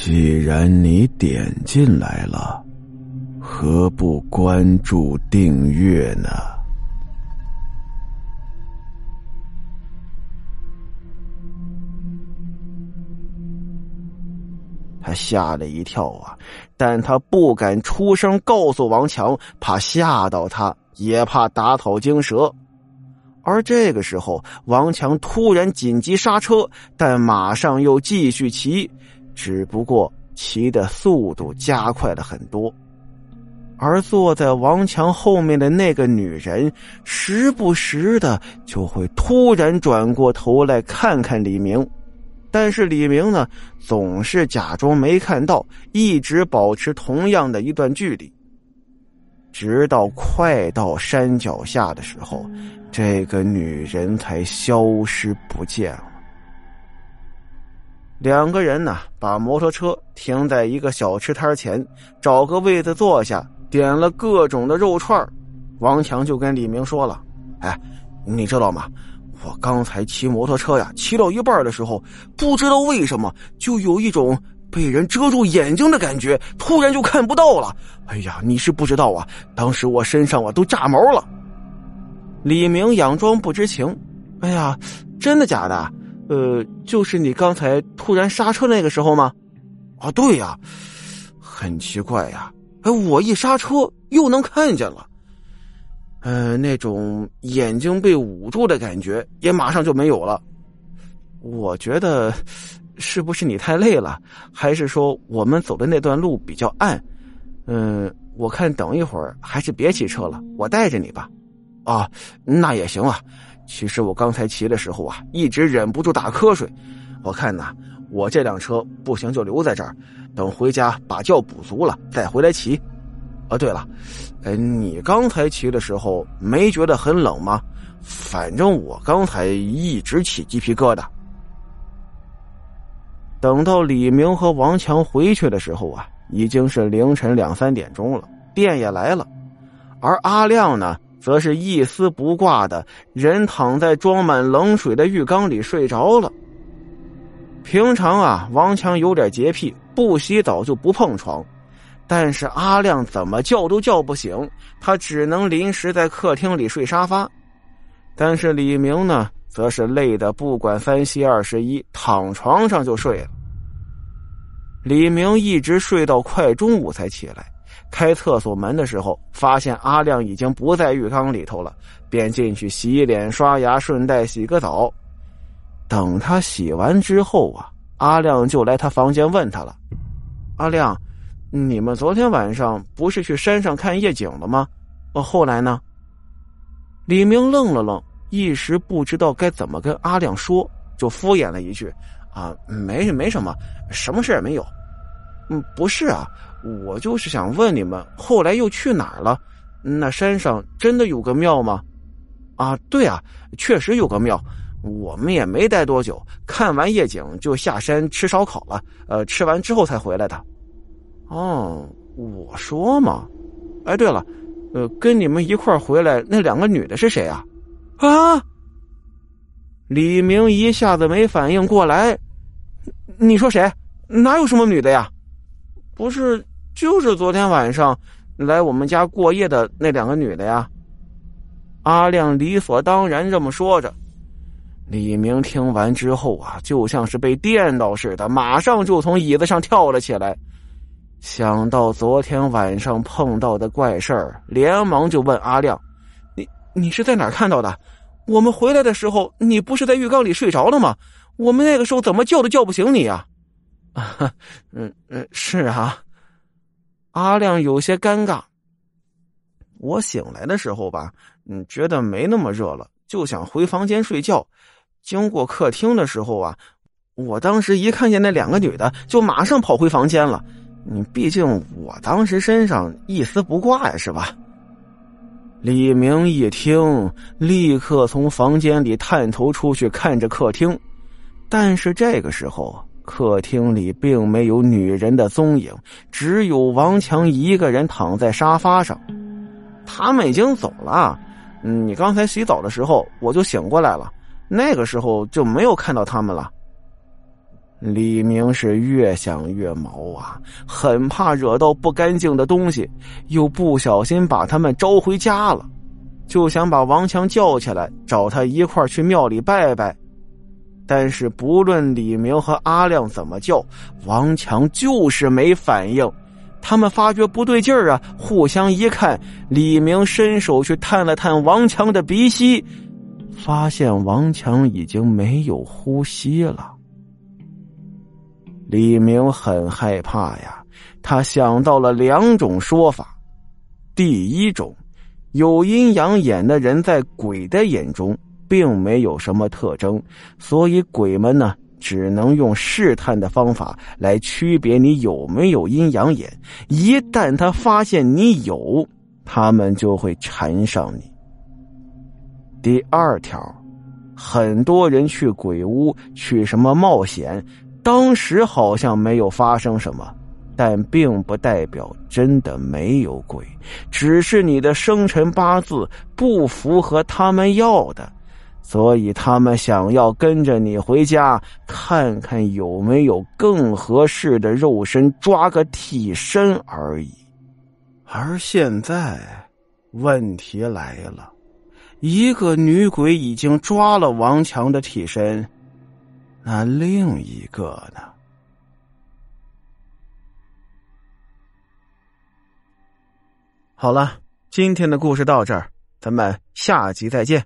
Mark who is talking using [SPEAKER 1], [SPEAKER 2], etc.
[SPEAKER 1] 既然你点进来了，何不关注订阅呢？
[SPEAKER 2] 他吓了一跳啊，但他不敢出声告诉王强，怕吓到他，也怕打草惊蛇。而这个时候，王强突然紧急刹车，但马上又继续骑，只不过骑的速度加快了很多。而坐在王强后面的那个女人，时不时的就会突然转过头来看看李明。但是李明呢，总是假装没看到，一直保持同样的一段距离。直到快到山脚下的时候，这个女人才消失不见了。两个人呢，把摩托车停在一个小吃摊前，找个位子坐下，点了各种的肉串王强就跟李明说了：“哎，你知道吗？”我刚才骑摩托车呀，骑到一半的时候，不知道为什么就有一种被人遮住眼睛的感觉，突然就看不到了。哎呀，你是不知道啊，当时我身上啊都炸毛了。李明佯装不知情，哎呀，真的假的？呃，就是你刚才突然刹车那个时候吗？啊，对呀，很奇怪呀，哎，我一刹车又能看见了。呃，那种眼睛被捂住的感觉也马上就没有了。我觉得，是不是你太累了，还是说我们走的那段路比较暗？嗯，我看等一会儿还是别骑车了，我带着你吧。啊，那也行啊。其实我刚才骑的时候啊，一直忍不住打瞌睡。我看呐，我这辆车不行就留在这儿，等回家把觉补足了再回来骑。哦，对了，哎，你刚才骑的时候没觉得很冷吗？反正我刚才一直起鸡皮疙瘩。等到李明和王强回去的时候啊，已经是凌晨两三点钟了，电也来了，而阿亮呢，则是一丝不挂的人躺在装满冷水的浴缸里睡着了。平常啊，王强有点洁癖，不洗澡就不碰床。但是阿亮怎么叫都叫不醒，他只能临时在客厅里睡沙发。但是李明呢，则是累得不管三七二十一，躺床上就睡了。李明一直睡到快中午才起来，开厕所门的时候，发现阿亮已经不在浴缸里头了，便进去洗脸刷牙，顺带洗个澡。等他洗完之后啊，阿亮就来他房间问他了：“阿亮。”你们昨天晚上不是去山上看夜景了吗？哦，后来呢？李明愣了愣，一时不知道该怎么跟阿亮说，就敷衍了一句：“啊，没没什么，什么事也没有。”嗯，不是啊，我就是想问你们，后来又去哪儿了？那山上真的有个庙吗？啊，对啊，确实有个庙。我们也没待多久，看完夜景就下山吃烧烤了。呃，吃完之后才回来的。哦，我说嘛，哎，对了，呃，跟你们一块回来那两个女的是谁啊？啊！李明一下子没反应过来，你说谁？哪有什么女的呀？不是，就是昨天晚上来我们家过夜的那两个女的呀。阿亮理所当然这么说着。李明听完之后啊，就像是被电到似的，马上就从椅子上跳了起来。想到昨天晚上碰到的怪事儿，连忙就问阿亮：“你你是在哪儿看到的？我们回来的时候，你不是在浴缸里睡着了吗？我们那个时候怎么叫都叫不醒你呀？”“啊，嗯嗯，是啊。”阿亮有些尴尬。我醒来的时候吧，嗯，觉得没那么热了，就想回房间睡觉。经过客厅的时候啊，我当时一看见那两个女的，就马上跑回房间了。你毕竟我当时身上一丝不挂呀，是吧？李明一听，立刻从房间里探头出去看着客厅，但是这个时候客厅里并没有女人的踪影，只有王强一个人躺在沙发上。他们已经走了。你刚才洗澡的时候我就醒过来了，那个时候就没有看到他们了。李明是越想越毛啊，很怕惹到不干净的东西，又不小心把他们招回家了，就想把王强叫起来，找他一块去庙里拜拜。但是不论李明和阿亮怎么叫，王强就是没反应。他们发觉不对劲儿啊，互相一看，李明伸手去探了探王强的鼻息，发现王强已经没有呼吸了。李明很害怕呀，他想到了两种说法：第一种，有阴阳眼的人在鬼的眼中并没有什么特征，所以鬼们呢只能用试探的方法来区别你有没有阴阳眼。一旦他发现你有，他们就会缠上你。第二条，很多人去鬼屋去什么冒险。当时好像没有发生什么，但并不代表真的没有鬼，只是你的生辰八字不符合他们要的，所以他们想要跟着你回家看看有没有更合适的肉身抓个替身而已。而现在，问题来了，一个女鬼已经抓了王强的替身。那另一个呢？好了，今天的故事到这儿，咱们下集再见。